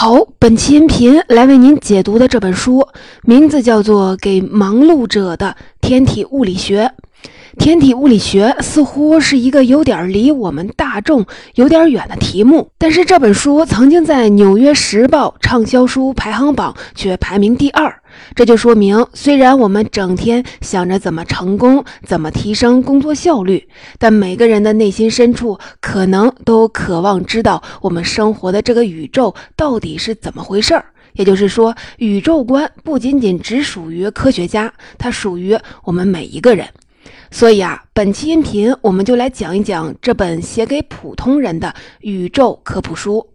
好，本期音频来为您解读的这本书，名字叫做《给忙碌者的天体物理学》。天体物理学似乎是一个有点离我们大众有点远的题目，但是这本书曾经在《纽约时报》畅销书排行榜却排名第二。这就说明，虽然我们整天想着怎么成功、怎么提升工作效率，但每个人的内心深处可能都渴望知道我们生活的这个宇宙到底是怎么回事儿。也就是说，宇宙观不仅仅只属于科学家，它属于我们每一个人。所以啊，本期音频我们就来讲一讲这本写给普通人的宇宙科普书。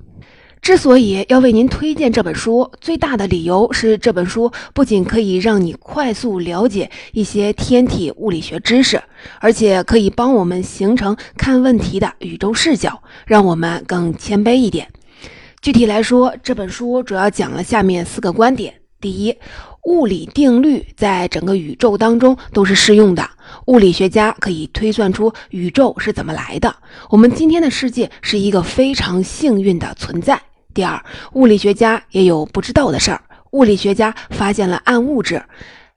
之所以要为您推荐这本书，最大的理由是这本书不仅可以让你快速了解一些天体物理学知识，而且可以帮我们形成看问题的宇宙视角，让我们更谦卑一点。具体来说，这本书主要讲了下面四个观点：第一，物理定律在整个宇宙当中都是适用的。物理学家可以推算出宇宙是怎么来的。我们今天的世界是一个非常幸运的存在。第二，物理学家也有不知道的事儿。物理学家发现了暗物质，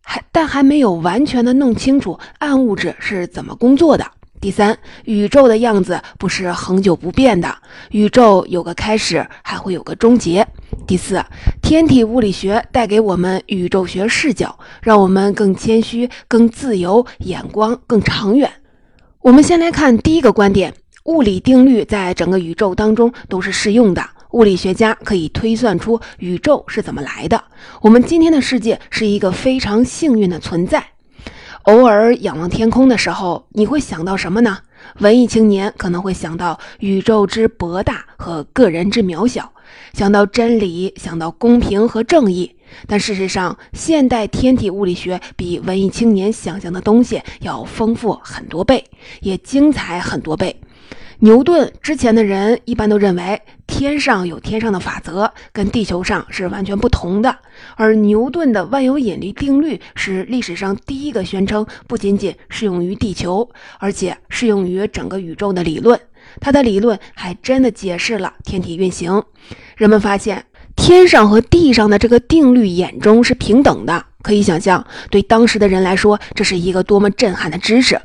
还但还没有完全的弄清楚暗物质是怎么工作的。第三，宇宙的样子不是恒久不变的，宇宙有个开始，还会有个终结。第四，天体物理学带给我们宇宙学视角，让我们更谦虚、更自由，眼光更长远。我们先来看第一个观点：物理定律在整个宇宙当中都是适用的。物理学家可以推算出宇宙是怎么来的。我们今天的世界是一个非常幸运的存在。偶尔仰望天空的时候，你会想到什么呢？文艺青年可能会想到宇宙之博大和个人之渺小，想到真理，想到公平和正义。但事实上，现代天体物理学比文艺青年想象的东西要丰富很多倍，也精彩很多倍。牛顿之前的人一般都认为天上有天上的法则，跟地球上是完全不同的。而牛顿的万有引力定律是历史上第一个宣称不仅仅适用于地球，而且适用于整个宇宙的理论。他的理论还真的解释了天体运行。人们发现天上和地上的这个定律眼中是平等的。可以想象，对当时的人来说，这是一个多么震撼的知识。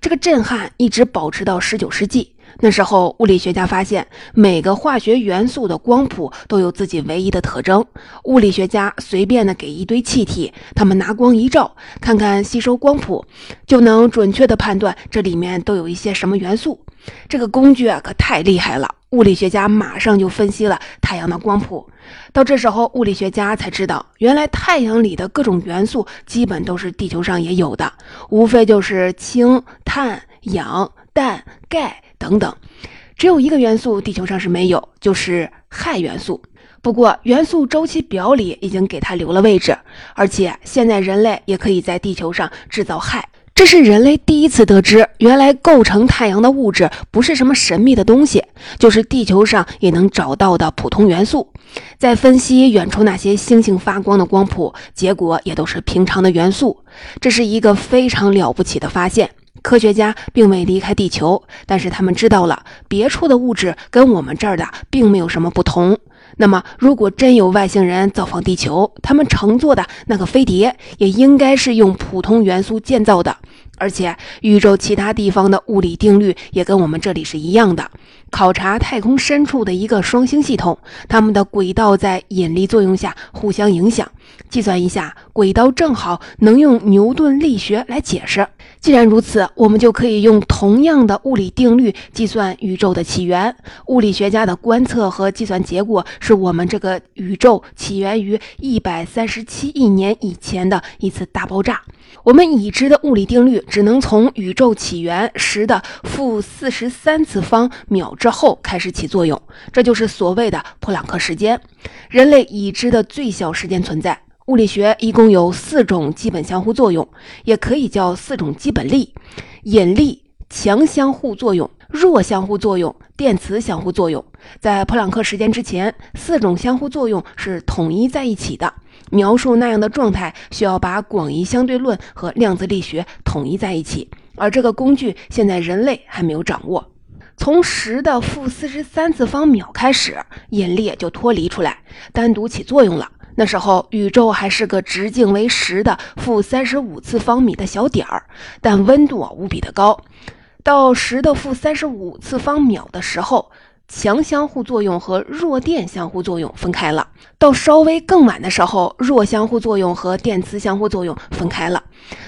这个震撼一直保持到十九世纪。那时候，物理学家发现每个化学元素的光谱都有自己唯一的特征。物理学家随便的给一堆气体，他们拿光一照，看看吸收光谱，就能准确的判断这里面都有一些什么元素。这个工具啊，可太厉害了！物理学家马上就分析了太阳的光谱。到这时候，物理学家才知道，原来太阳里的各种元素基本都是地球上也有的，无非就是氢、碳、氧、氮、钙。等等，只有一个元素地球上是没有，就是氦元素。不过元素周期表里已经给它留了位置，而且现在人类也可以在地球上制造氦。这是人类第一次得知，原来构成太阳的物质不是什么神秘的东西，就是地球上也能找到的普通元素。在分析远处那些星星发光的光谱，结果也都是平常的元素。这是一个非常了不起的发现。科学家并未离开地球，但是他们知道了别处的物质跟我们这儿的并没有什么不同。那么，如果真有外星人造访地球，他们乘坐的那个飞碟也应该是用普通元素建造的。而且，宇宙其他地方的物理定律也跟我们这里是一样的。考察太空深处的一个双星系统，它们的轨道在引力作用下互相影响。计算一下，轨道正好能用牛顿力学来解释。既然如此，我们就可以用同样的物理定律计算宇宙的起源。物理学家的观测和计算结果是我们这个宇宙起源于一百三十七亿年以前的一次大爆炸。我们已知的物理定律只能从宇宙起源时的负四十三次方秒之后开始起作用，这就是所谓的普朗克时间，人类已知的最小时间存在。物理学一共有四种基本相互作用，也可以叫四种基本力：引力、强相互作用、弱相互作用、电磁相互作用。在普朗克时间之前，四种相互作用是统一在一起的。描述那样的状态，需要把广义相对论和量子力学统一在一起，而这个工具现在人类还没有掌握。从十的负四十三次方秒开始，引力就脱离出来，单独起作用了。那时候宇宙还是个直径为十的负三十五次方米的小点儿，但温度啊无比的高。到十的负三十五次方秒的时候。强相互作用和弱电相互作用分开了。到稍微更晚的时候，弱相互作用和电磁相互作用分开了。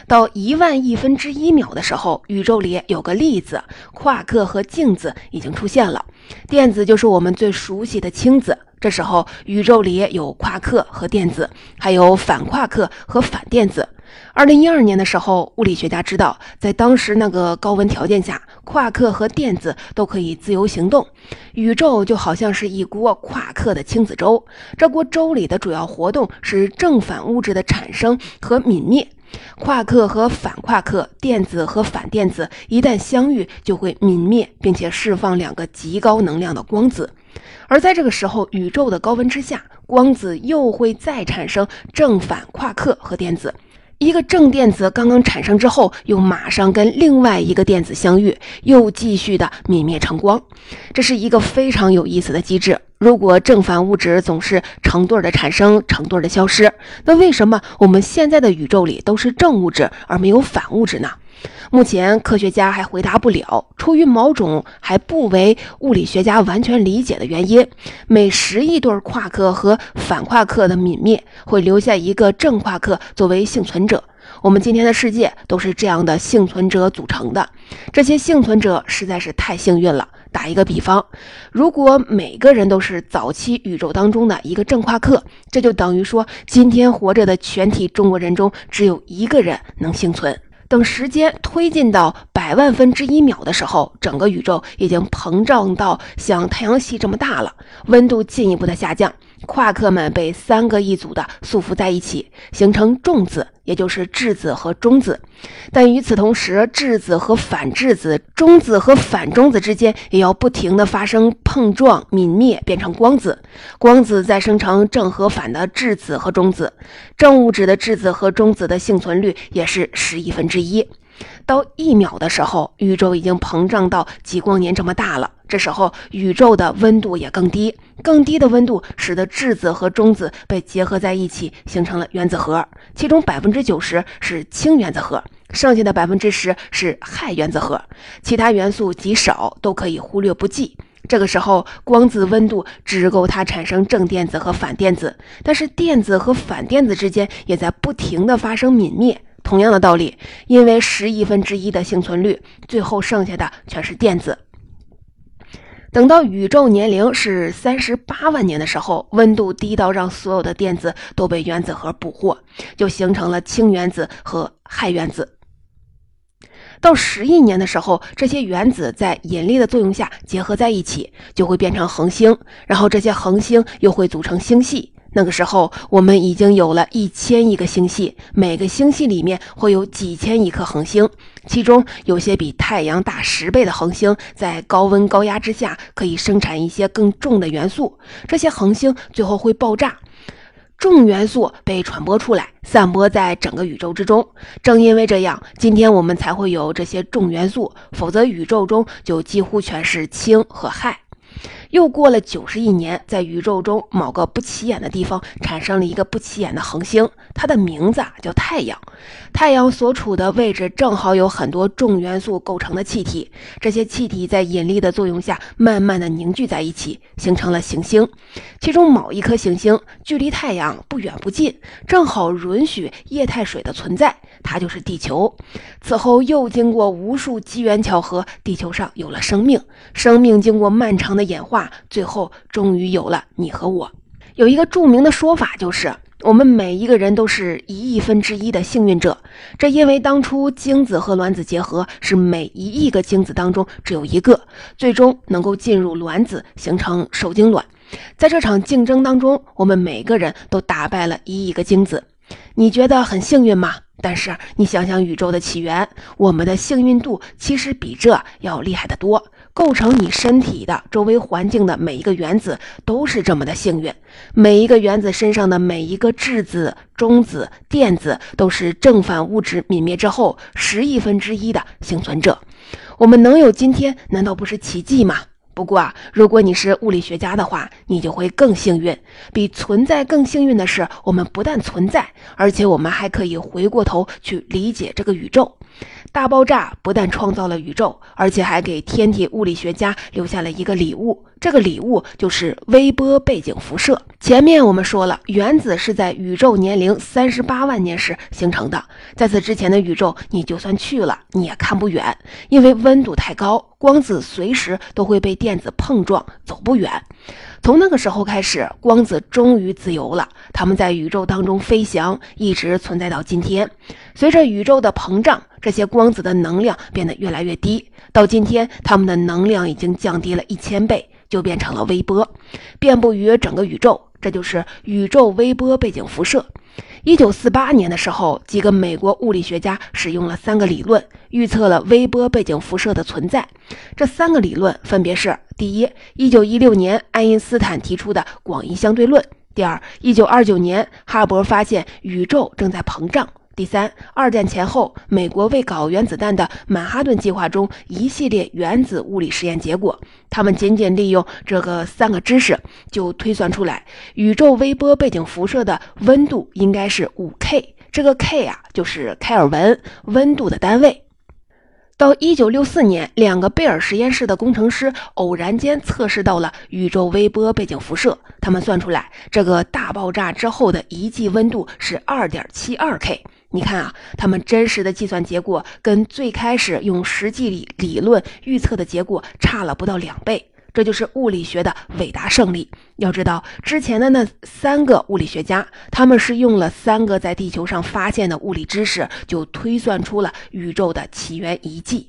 到一万亿分之一秒的时候，宇宙里有个粒子、夸克和镜子已经出现了。电子就是我们最熟悉的氢子。这时候，宇宙里有夸克和电子，还有反夸克和反电子。二零一二年的时候，物理学家知道，在当时那个高温条件下，夸克和电子都可以自由行动。宇宙就好像是一锅夸克的氢子粥，这锅粥里的主要活动是正反物质的产生和泯灭。夸克和反夸克，电子和反电子一旦相遇，就会泯灭，并且释放两个极高能量的光子。而在这个时候，宇宙的高温之下，光子又会再产生正反夸克和电子。一个正电子刚刚产生之后，又马上跟另外一个电子相遇，又继续的泯灭成光。这是一个非常有意思的机制。如果正反物质总是成对的产生，成对的消失，那为什么我们现在的宇宙里都是正物质而没有反物质呢？目前科学家还回答不了，出于某种还不为物理学家完全理解的原因，每十亿对夸克和反夸克的泯灭会留下一个正夸克作为幸存者。我们今天的世界都是这样的幸存者组成的，这些幸存者实在是太幸运了。打一个比方，如果每个人都是早期宇宙当中的一个正夸克，这就等于说今天活着的全体中国人中只有一个人能幸存。等时间推进到百万分之一秒的时候，整个宇宙已经膨胀到像太阳系这么大了，温度进一步的下降。夸克们被三个一组的束缚在一起，形成重子，也就是质子和中子。但与此同时，质子和反质子、中子和反中子之间也要不停的发生碰撞、泯灭，变成光子。光子再生成正和反的质子和中子。正物质的质子和中子的幸存率也是十亿分之一。到一秒的时候，宇宙已经膨胀到几光年这么大了。这时候，宇宙的温度也更低，更低的温度使得质子和中子被结合在一起，形成了原子核。其中百分之九十是氢原子核，剩下的百分之十是氦原子核，其他元素极少，都可以忽略不计。这个时候，光子温度只够它产生正电子和反电子，但是电子和反电子之间也在不停的发生泯灭。同样的道理，因为十亿分之一的幸存率，最后剩下的全是电子。等到宇宙年龄是三十八万年的时候，温度低到让所有的电子都被原子核捕获，就形成了氢原子和氦原子。到十亿年的时候，这些原子在引力的作用下结合在一起，就会变成恒星，然后这些恒星又会组成星系。那个时候，我们已经有了一千亿个星系，每个星系里面会有几千亿颗恒星，其中有些比太阳大十倍的恒星，在高温高压之下可以生产一些更重的元素，这些恒星最后会爆炸，重元素被传播出来，散播在整个宇宙之中。正因为这样，今天我们才会有这些重元素，否则宇宙中就几乎全是氢和氦。又过了九十亿年，在宇宙中某个不起眼的地方产生了一个不起眼的恒星，它的名字啊叫太阳。太阳所处的位置正好有很多重元素构成的气体，这些气体在引力的作用下慢慢的凝聚在一起，形成了行星。其中某一颗行星距离太阳不远不近，正好允许液态水的存在，它就是地球。此后又经过无数机缘巧合，地球上有了生命。生命经过漫长的演化。最后，终于有了你和我。有一个著名的说法，就是我们每一个人都是一亿分之一的幸运者。这因为当初精子和卵子结合，是每一亿个精子当中只有一个最终能够进入卵子，形成受精卵。在这场竞争当中，我们每个人都打败了一亿个精子。你觉得很幸运吗？但是你想想宇宙的起源，我们的幸运度其实比这要厉害得多。构成你身体的周围环境的每一个原子都是这么的幸运，每一个原子身上的每一个质子、中子、电子都是正反物质泯灭之后十亿分之一的幸存者。我们能有今天，难道不是奇迹吗？不过啊，如果你是物理学家的话，你就会更幸运。比存在更幸运的是，我们不但存在，而且我们还可以回过头去理解这个宇宙。大爆炸不但创造了宇宙，而且还给天体物理学家留下了一个礼物。这个礼物就是微波背景辐射。前面我们说了，原子是在宇宙年龄三十八万年时形成的。在此之前的宇宙，你就算去了，你也看不远，因为温度太高，光子随时都会被电子碰撞，走不远。从那个时候开始，光子终于自由了，它们在宇宙当中飞翔，一直存在到今天。随着宇宙的膨胀，这些光子的能量变得越来越低，到今天，它们的能量已经降低了一千倍，就变成了微波，遍布于整个宇宙。这就是宇宙微波背景辐射。一九四八年的时候，几个美国物理学家使用了三个理论，预测了微波背景辐射的存在。这三个理论分别是：第一，一九一六年爱因斯坦提出的广义相对论；第二，一九二九年哈勃发现宇宙正在膨胀。第三，二战前后，美国为搞原子弹的曼哈顿计划中一系列原子物理实验结果，他们仅仅利用这个三个知识，就推算出来宇宙微波背景辐射的温度应该是五 K，这个 K 啊就是开尔文温度的单位。到一九六四年，两个贝尔实验室的工程师偶然间测试到了宇宙微波背景辐射，他们算出来这个大爆炸之后的遗迹温度是二点七二 K。你看啊，他们真实的计算结果跟最开始用实际理理论预测的结果差了不到两倍，这就是物理学的伟大胜利。要知道，之前的那三个物理学家，他们是用了三个在地球上发现的物理知识，就推算出了宇宙的起源遗迹。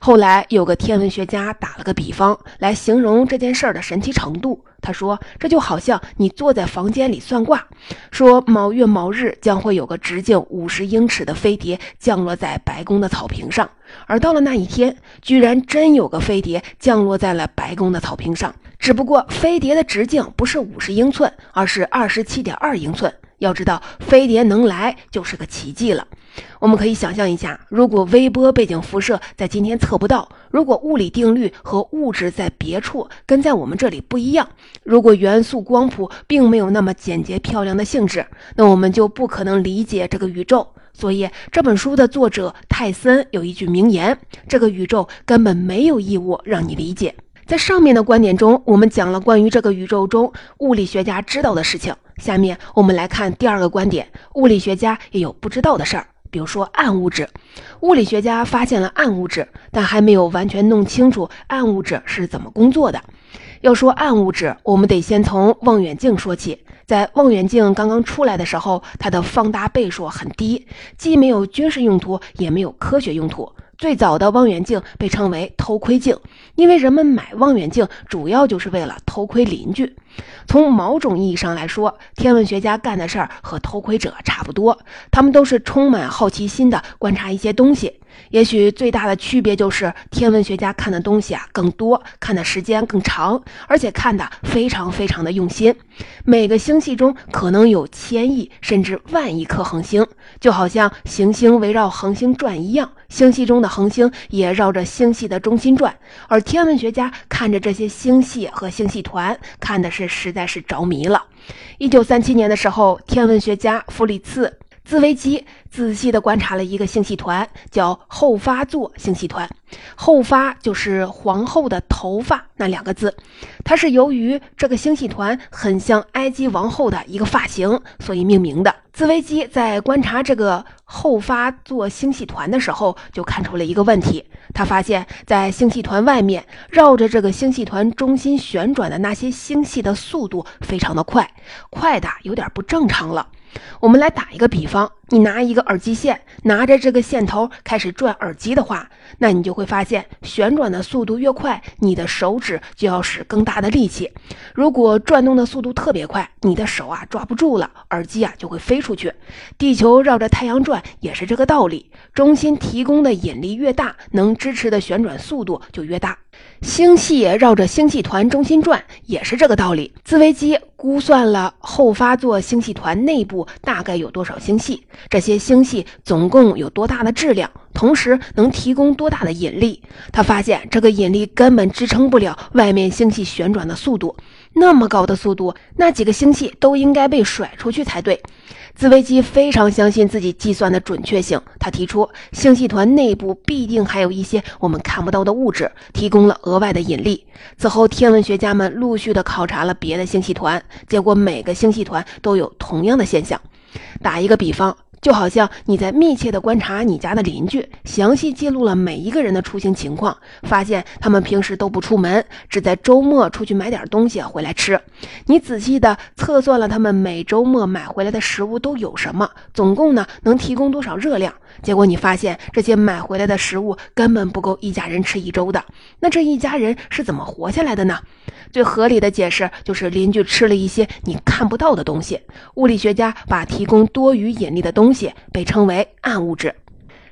后来有个天文学家打了个比方来形容这件事儿的神奇程度。他说：“这就好像你坐在房间里算卦，说某月某日将会有个直径五十英尺的飞碟降落在白宫的草坪上，而到了那一天，居然真有个飞碟降落在了白宫的草坪上。只不过飞碟的直径不是五十英寸，而是二十七点二英寸。要知道，飞碟能来就是个奇迹了。”我们可以想象一下，如果微波背景辐射在今天测不到，如果物理定律和物质在别处跟在我们这里不一样，如果元素光谱并没有那么简洁漂亮的性质，那我们就不可能理解这个宇宙。所以这本书的作者泰森有一句名言：这个宇宙根本没有义务让你理解。在上面的观点中，我们讲了关于这个宇宙中物理学家知道的事情。下面我们来看第二个观点：物理学家也有不知道的事儿。比如说暗物质，物理学家发现了暗物质，但还没有完全弄清楚暗物质是怎么工作的。要说暗物质，我们得先从望远镜说起。在望远镜刚刚出来的时候，它的放大倍数很低，既没有军事用途，也没有科学用途。最早的望远镜被称为偷窥镜，因为人们买望远镜主要就是为了偷窥邻居。从某种意义上来说，天文学家干的事儿和偷窥者差不多，他们都是充满好奇心的观察一些东西。也许最大的区别就是，天文学家看的东西啊更多，看的时间更长，而且看的非常非常的用心。每个星系中可能有千亿甚至万亿颗恒星，就好像行星围绕恒星转一样。星系中的恒星也绕着星系的中心转，而天文学家看着这些星系和星系团，看的是实在是着迷了。一九三七年的时候，天文学家弗里茨。自维基仔细地观察了一个星系团，叫后发座星系团。后发就是皇后的头发那两个字，它是由于这个星系团很像埃及王后的一个发型，所以命名的。自维基在观察这个后发座星系团的时候，就看出了一个问题。他发现，在星系团外面绕着这个星系团中心旋转的那些星系的速度非常的快，快的有点不正常了。我们来打一个比方，你拿一个耳机线，拿着这个线头开始转耳机的话，那你就会发现，旋转的速度越快，你的手指就要使更大的力气。如果转动的速度特别快，你的手啊抓不住了，耳机啊就会飞出去。地球绕着太阳转也是这个道理，中心提供的引力越大，能支持的旋转速度就越大。星系绕着星系团中心转也是这个道理。自维基估算了后发座星系团内部大概有多少星系，这些星系总共有多大的质量，同时能提供多大的引力。他发现这个引力根本支撑不了外面星系旋转的速度，那么高的速度，那几个星系都应该被甩出去才对。斯维基非常相信自己计算的准确性，他提出星系团内部必定还有一些我们看不到的物质，提供了额外的引力。此后，天文学家们陆续的考察了别的星系团，结果每个星系团都有同样的现象。打一个比方。就好像你在密切的观察你家的邻居，详细记录了每一个人的出行情况，发现他们平时都不出门，只在周末出去买点东西回来吃。你仔细的测算了他们每周末买回来的食物都有什么，总共呢能提供多少热量？结果你发现这些买回来的食物根本不够一家人吃一周的。那这一家人是怎么活下来的呢？最合理的解释就是邻居吃了一些你看不到的东西。物理学家把提供多余引力的东西被称为暗物质。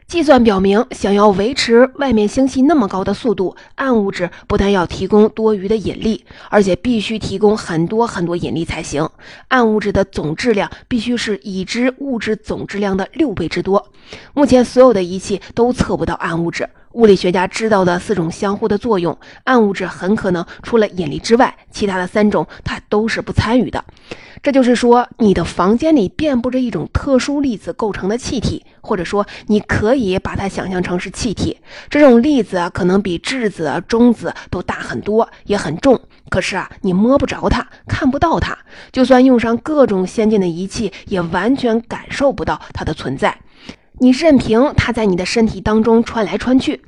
计算表明，想要维持外面星系那么高的速度，暗物质不但要提供多余的引力，而且必须提供很多很多引力才行。暗物质的总质量必须是已知物质总质量的六倍之多。目前所有的仪器都测不到暗物质。物理学家知道的四种相互的作用，暗物质很可能除了引力之外，其他的三种它都是不参与的。这就是说，你的房间里遍布着一种特殊粒子构成的气体，或者说，你可以把它想象成是气体。这种粒子啊，可能比质子、中子都大很多，也很重。可是啊，你摸不着它，看不到它，就算用上各种先进的仪器，也完全感受不到它的存在。你任凭它在你的身体当中穿来穿去。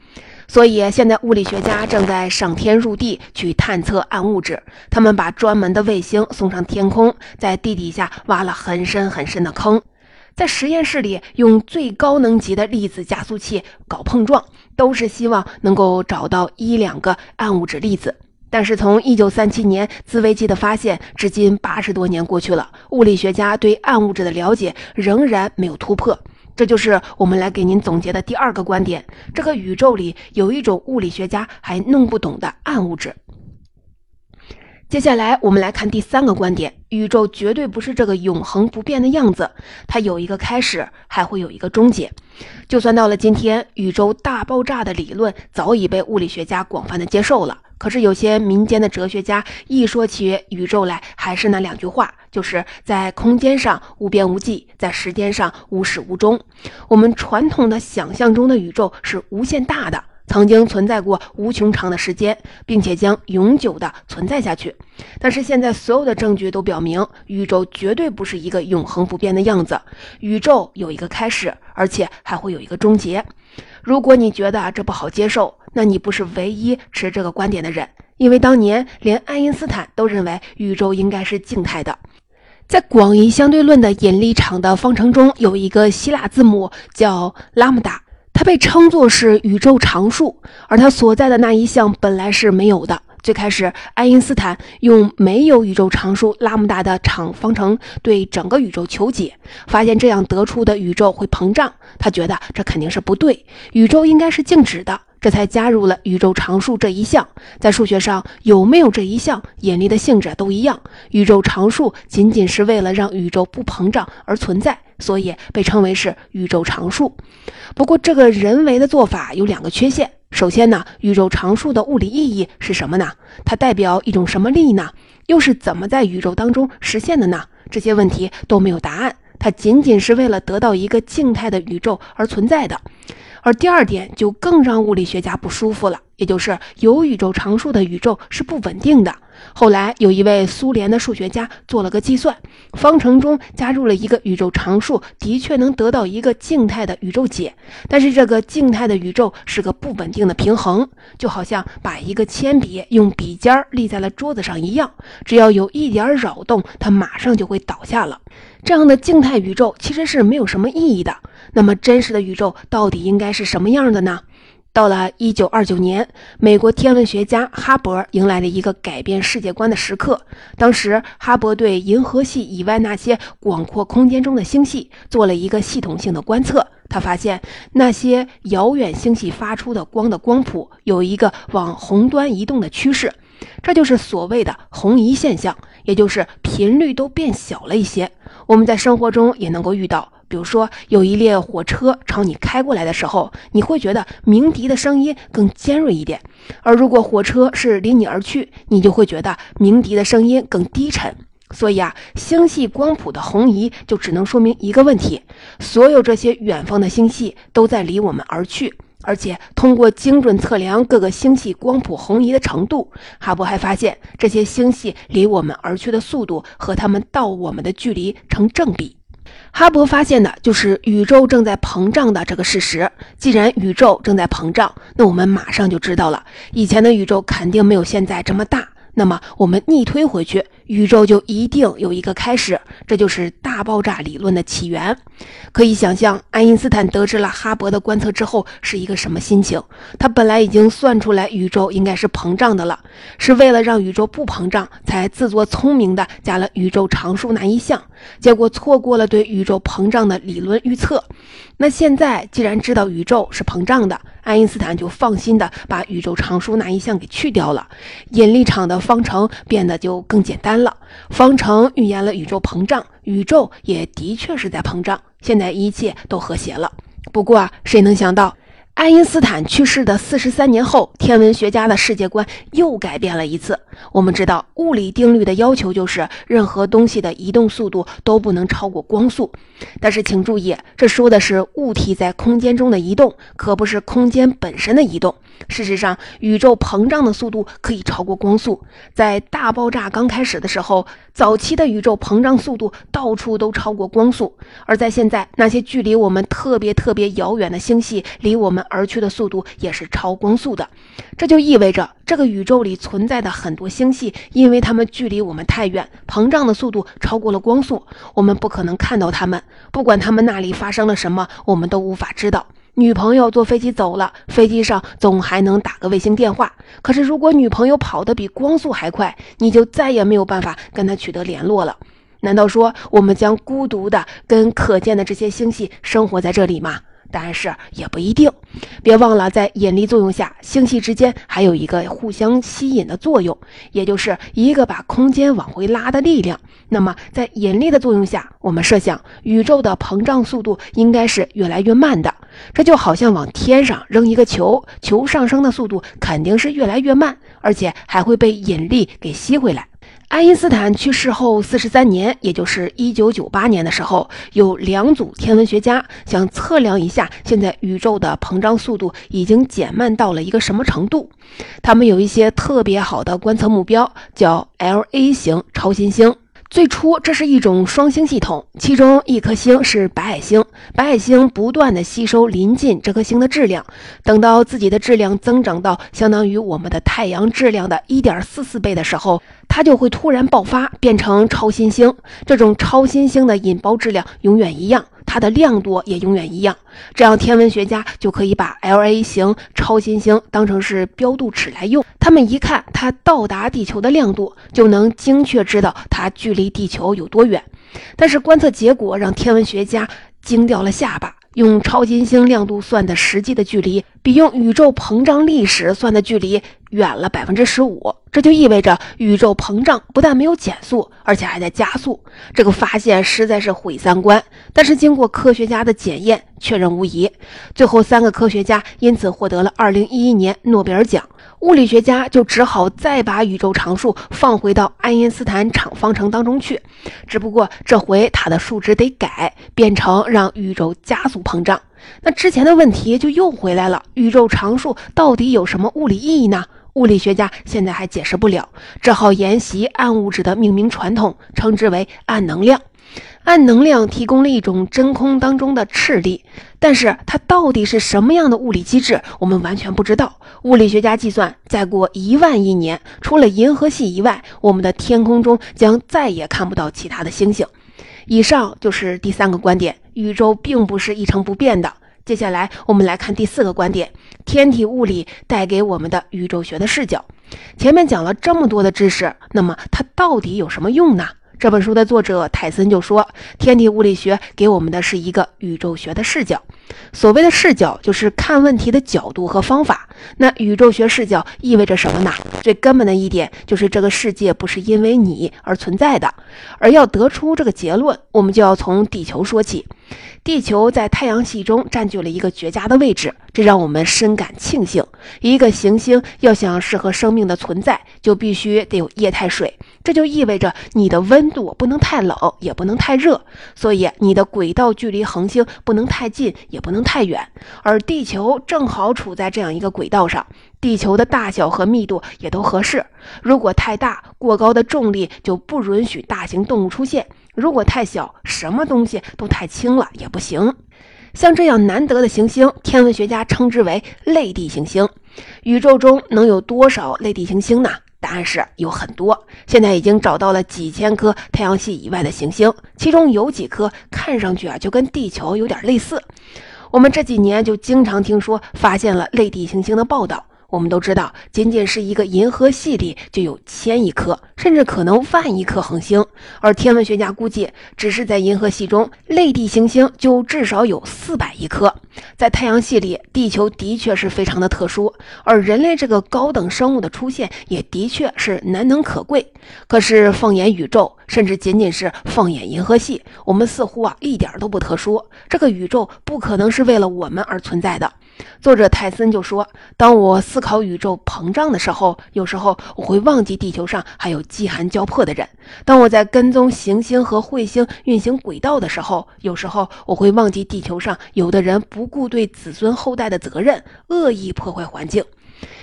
所以，现在物理学家正在上天入地去探测暗物质。他们把专门的卫星送上天空，在地底下挖了很深很深的坑，在实验室里用最高能级的粒子加速器搞碰撞，都是希望能够找到一两个暗物质粒子。但是，从1937年自维基的发现至今八十多年过去了，物理学家对暗物质的了解仍然没有突破。这就是我们来给您总结的第二个观点：这个宇宙里有一种物理学家还弄不懂的暗物质。接下来，我们来看第三个观点：宇宙绝对不是这个永恒不变的样子，它有一个开始，还会有一个终结。就算到了今天，宇宙大爆炸的理论早已被物理学家广泛的接受了。可是有些民间的哲学家一说起宇宙来，还是那两句话，就是在空间上无边无际，在时间上无始无终。我们传统的想象中的宇宙是无限大的，曾经存在过无穷长的时间，并且将永久的存在下去。但是现在所有的证据都表明，宇宙绝对不是一个永恒不变的样子，宇宙有一个开始，而且还会有一个终结。如果你觉得这不好接受，那你不是唯一持这个观点的人，因为当年连爱因斯坦都认为宇宙应该是静态的。在广义相对论的引力场的方程中，有一个希腊字母叫拉姆达，它被称作是宇宙常数，而它所在的那一项本来是没有的。最开始，爱因斯坦用没有宇宙常数拉姆达的场方程对整个宇宙求解，发现这样得出的宇宙会膨胀。他觉得这肯定是不对，宇宙应该是静止的，这才加入了宇宙常数这一项。在数学上，有没有这一项，引力的性质都一样。宇宙常数仅仅是为了让宇宙不膨胀而存在，所以被称为是宇宙常数。不过，这个人为的做法有两个缺陷。首先呢，宇宙常数的物理意义是什么呢？它代表一种什么力呢？又是怎么在宇宙当中实现的呢？这些问题都没有答案。它仅仅是为了得到一个静态的宇宙而存在的。而第二点就更让物理学家不舒服了，也就是有宇宙常数的宇宙是不稳定的。后来有一位苏联的数学家做了个计算，方程中加入了一个宇宙常数，的确能得到一个静态的宇宙解。但是这个静态的宇宙是个不稳定的平衡，就好像把一个铅笔用笔尖立在了桌子上一样，只要有一点扰动，它马上就会倒下了。这样的静态宇宙其实是没有什么意义的。那么，真实的宇宙到底应该是什么样的呢？到了一九二九年，美国天文学家哈勃迎来了一个改变世界观的时刻。当时，哈勃对银河系以外那些广阔空间中的星系做了一个系统性的观测。他发现，那些遥远星系发出的光的光谱有一个往红端移动的趋势，这就是所谓的红移现象，也就是频率都变小了一些。我们在生活中也能够遇到。比如说，有一列火车朝你开过来的时候，你会觉得鸣笛的声音更尖锐一点；而如果火车是离你而去，你就会觉得鸣笛的声音更低沉。所以啊，星系光谱的红移就只能说明一个问题：所有这些远方的星系都在离我们而去。而且，通过精准测量各个星系光谱红移的程度，哈勃还发现这些星系离我们而去的速度和它们到我们的距离成正比。哈勃发现的就是宇宙正在膨胀的这个事实。既然宇宙正在膨胀，那我们马上就知道了，以前的宇宙肯定没有现在这么大。那么我们逆推回去，宇宙就一定有一个开始，这就是大爆炸理论的起源。可以想象，爱因斯坦得知了哈勃的观测之后是一个什么心情？他本来已经算出来宇宙应该是膨胀的了，是为了让宇宙不膨胀，才自作聪明的加了宇宙常数那一项，结果错过了对宇宙膨胀的理论预测。那现在既然知道宇宙是膨胀的，爱因斯坦就放心的把宇宙常数那一项给去掉了，引力场的方程变得就更简单了。方程预言了宇宙膨胀，宇宙也的确是在膨胀，现在一切都和谐了。不过，谁能想到？爱因斯坦去世的四十三年后，天文学家的世界观又改变了一次。我们知道，物理定律的要求就是任何东西的移动速度都不能超过光速。但是，请注意，这说的是物体在空间中的移动，可不是空间本身的移动。事实上，宇宙膨胀的速度可以超过光速。在大爆炸刚开始的时候，早期的宇宙膨胀速度到处都超过光速。而在现在，那些距离我们特别特别遥远的星系，离我们而去的速度也是超光速的。这就意味着，这个宇宙里存在的很多星系，因为它们距离我们太远，膨胀的速度超过了光速，我们不可能看到它们。不管它们那里发生了什么，我们都无法知道。女朋友坐飞机走了，飞机上总还能打个卫星电话。可是，如果女朋友跑得比光速还快，你就再也没有办法跟她取得联络了。难道说我们将孤独的跟可见的这些星系生活在这里吗？答案是也不一定。别忘了，在引力作用下，星系之间还有一个互相吸引的作用，也就是一个把空间往回拉的力量。那么，在引力的作用下，我们设想宇宙的膨胀速度应该是越来越慢的。这就好像往天上扔一个球，球上升的速度肯定是越来越慢，而且还会被引力给吸回来。爱因斯坦去世后四十三年，也就是一九九八年的时候，有两组天文学家想测量一下现在宇宙的膨胀速度已经减慢到了一个什么程度。他们有一些特别好的观测目标，叫 L A 型超新星。最初，这是一种双星系统，其中一颗星是白矮星。白矮星不断的吸收临近这颗星的质量，等到自己的质量增长到相当于我们的太阳质量的一点四四倍的时候，它就会突然爆发，变成超新星。这种超新星的引爆质量永远一样。它的亮度也永远一样，这样天文学家就可以把 L A 型超新星当成是标度尺来用。他们一看它到达地球的亮度，就能精确知道它距离地球有多远。但是观测结果让天文学家惊掉了下巴。用超新星亮度算的实际的距离，比用宇宙膨胀历史算的距离远了百分之十五。这就意味着宇宙膨胀不但没有减速，而且还在加速。这个发现实在是毁三观。但是经过科学家的检验，确认无疑。最后三个科学家因此获得了二零一一年诺贝尔奖。物理学家就只好再把宇宙常数放回到爱因斯坦场方程当中去，只不过这回它的数值得改，变成让宇宙加速膨胀。那之前的问题就又回来了：宇宙常数到底有什么物理意义呢？物理学家现在还解释不了，只好沿袭暗物质的命名传统，称之为暗能量。暗能量提供了一种真空当中的斥力，但是它到底是什么样的物理机制，我们完全不知道。物理学家计算，再过一万亿年，除了银河系以外，我们的天空中将再也看不到其他的星星。以上就是第三个观点，宇宙并不是一成不变的。接下来我们来看第四个观点，天体物理带给我们的宇宙学的视角。前面讲了这么多的知识，那么它到底有什么用呢？这本书的作者泰森就说，天体物理学给我们的是一个宇宙学的视角。所谓的视角，就是看问题的角度和方法。那宇宙学视角意味着什么呢？最根本的一点就是这个世界不是因为你而存在的。而要得出这个结论，我们就要从地球说起。地球在太阳系中占据了一个绝佳的位置，这让我们深感庆幸。一个行星要想适合生命的存在，就必须得有液态水。这就意味着你的温度不能太冷，也不能太热，所以你的轨道距离恒星不能太近，也不能太远。而地球正好处在这样一个轨道上，地球的大小和密度也都合适。如果太大，过高的重力就不允许大型动物出现。如果太小，什么东西都太轻了也不行。像这样难得的行星，天文学家称之为类地行星。宇宙中能有多少类地行星呢？答案是有很多。现在已经找到了几千颗太阳系以外的行星，其中有几颗看上去啊就跟地球有点类似。我们这几年就经常听说发现了类地行星的报道。我们都知道，仅仅是一个银河系里就有千亿颗，甚至可能万亿颗恒星。而天文学家估计，只是在银河系中，类地行星就至少有四百亿颗。在太阳系里，地球的确是非常的特殊，而人类这个高等生物的出现也的确是难能可贵。可是，放眼宇宙，甚至仅仅是放眼银河系，我们似乎啊一点都不特殊。这个宇宙不可能是为了我们而存在的。作者泰森就说：“当我思考宇宙膨胀的时候，有时候我会忘记地球上还有饥寒交迫的人；当我在跟踪行星和彗星运行轨道的时候，有时候我会忘记地球上有的人不顾对子孙后代的责任，恶意破坏环境。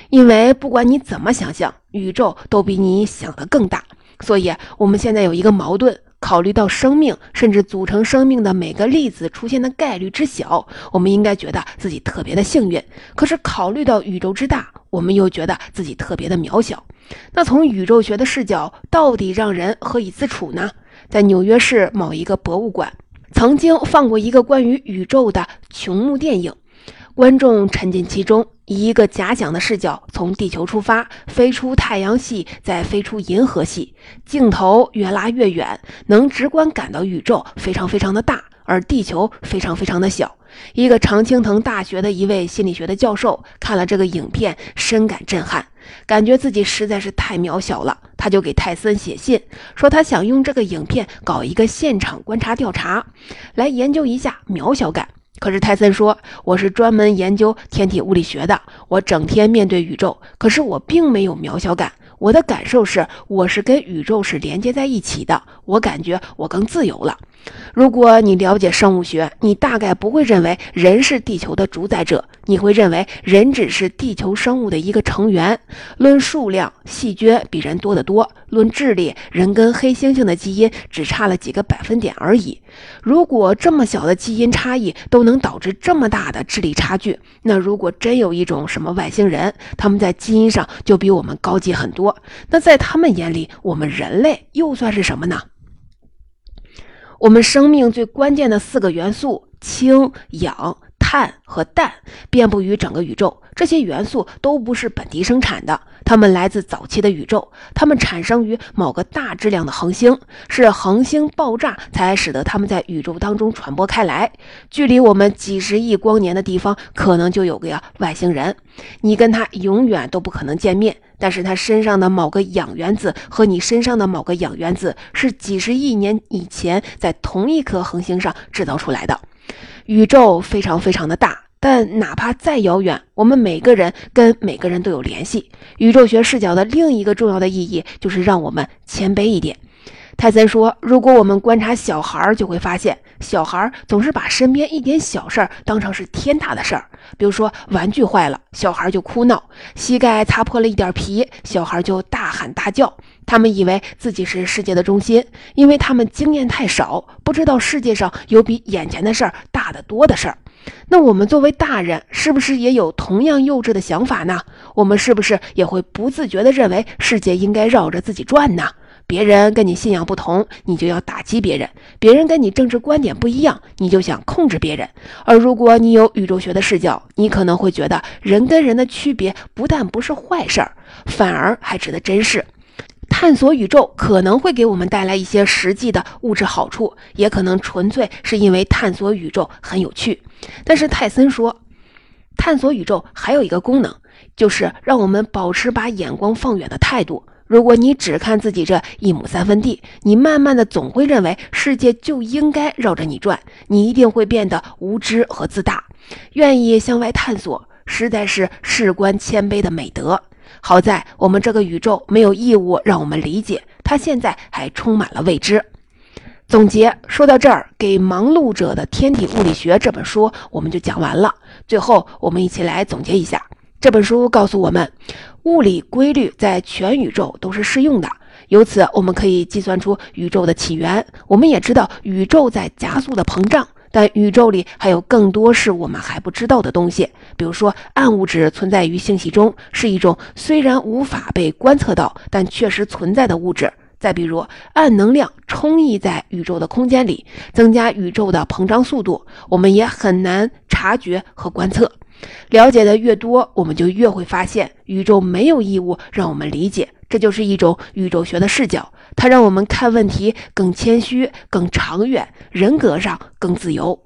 因为不管你怎么想象，宇宙都比你想的更大。所以，我们现在有一个矛盾。”考虑到生命，甚至组成生命的每个粒子出现的概率之小，我们应该觉得自己特别的幸运。可是考虑到宇宙之大，我们又觉得自己特别的渺小。那从宇宙学的视角，到底让人何以自处呢？在纽约市某一个博物馆，曾经放过一个关于宇宙的穹幕电影，观众沉浸其中。以一个假想的视角，从地球出发，飞出太阳系，再飞出银河系，镜头越拉越远，能直观感到宇宙非常非常的大，而地球非常非常的小。一个常青藤大学的一位心理学的教授看了这个影片，深感震撼，感觉自己实在是太渺小了。他就给泰森写信，说他想用这个影片搞一个现场观察调查，来研究一下渺小感。可是泰森说：“我是专门研究天体物理学的，我整天面对宇宙，可是我并没有渺小感。我的感受是，我是跟宇宙是连接在一起的，我感觉我更自由了。”如果你了解生物学，你大概不会认为人是地球的主宰者，你会认为人只是地球生物的一个成员。论数量，细菌比人多得多；论智力，人跟黑猩猩的基因只差了几个百分点而已。如果这么小的基因差异都能导致这么大的智力差距，那如果真有一种什么外星人，他们在基因上就比我们高级很多，那在他们眼里，我们人类又算是什么呢？我们生命最关键的四个元素：氢、氧、碳和氮，遍布于整个宇宙。这些元素都不是本地生产的，它们来自早期的宇宙，它们产生于某个大质量的恒星，是恒星爆炸才使得它们在宇宙当中传播开来。距离我们几十亿光年的地方，可能就有个呀外星人，你跟他永远都不可能见面。但是他身上的某个氧原子和你身上的某个氧原子是几十亿年以前在同一颗恒星上制造出来的。宇宙非常非常的大，但哪怕再遥远，我们每个人跟每个人都有联系。宇宙学视角的另一个重要的意义就是让我们谦卑一点。泰森说：“如果我们观察小孩，就会发现，小孩总是把身边一点小事儿当成是天大的事儿。比如说，玩具坏了，小孩就哭闹；膝盖擦破了一点皮，小孩就大喊大叫。他们以为自己是世界的中心，因为他们经验太少，不知道世界上有比眼前的事儿大得多的事儿。那我们作为大人，是不是也有同样幼稚的想法呢？我们是不是也会不自觉地认为世界应该绕着自己转呢？”别人跟你信仰不同，你就要打击别人；别人跟你政治观点不一样，你就想控制别人。而如果你有宇宙学的视角，你可能会觉得人跟人的区别不但不是坏事儿，反而还值得珍视。探索宇宙可能会给我们带来一些实际的物质好处，也可能纯粹是因为探索宇宙很有趣。但是泰森说，探索宇宙还有一个功能，就是让我们保持把眼光放远的态度。如果你只看自己这一亩三分地，你慢慢的总会认为世界就应该绕着你转，你一定会变得无知和自大。愿意向外探索，实在是事关谦卑的美德。好在我们这个宇宙没有义务让我们理解，它现在还充满了未知。总结说到这儿，《给忙碌者的天体物理学》这本书我们就讲完了。最后，我们一起来总结一下。这本书告诉我们，物理规律在全宇宙都是适用的，由此我们可以计算出宇宙的起源。我们也知道宇宙在加速的膨胀，但宇宙里还有更多是我们还不知道的东西。比如说，暗物质存在于星系中，是一种虽然无法被观测到，但确实存在的物质。再比如，暗能量充溢在宇宙的空间里，增加宇宙的膨胀速度，我们也很难察觉和观测。了解的越多，我们就越会发现，宇宙没有义务让我们理解，这就是一种宇宙学的视角，它让我们看问题更谦虚、更长远，人格上更自由。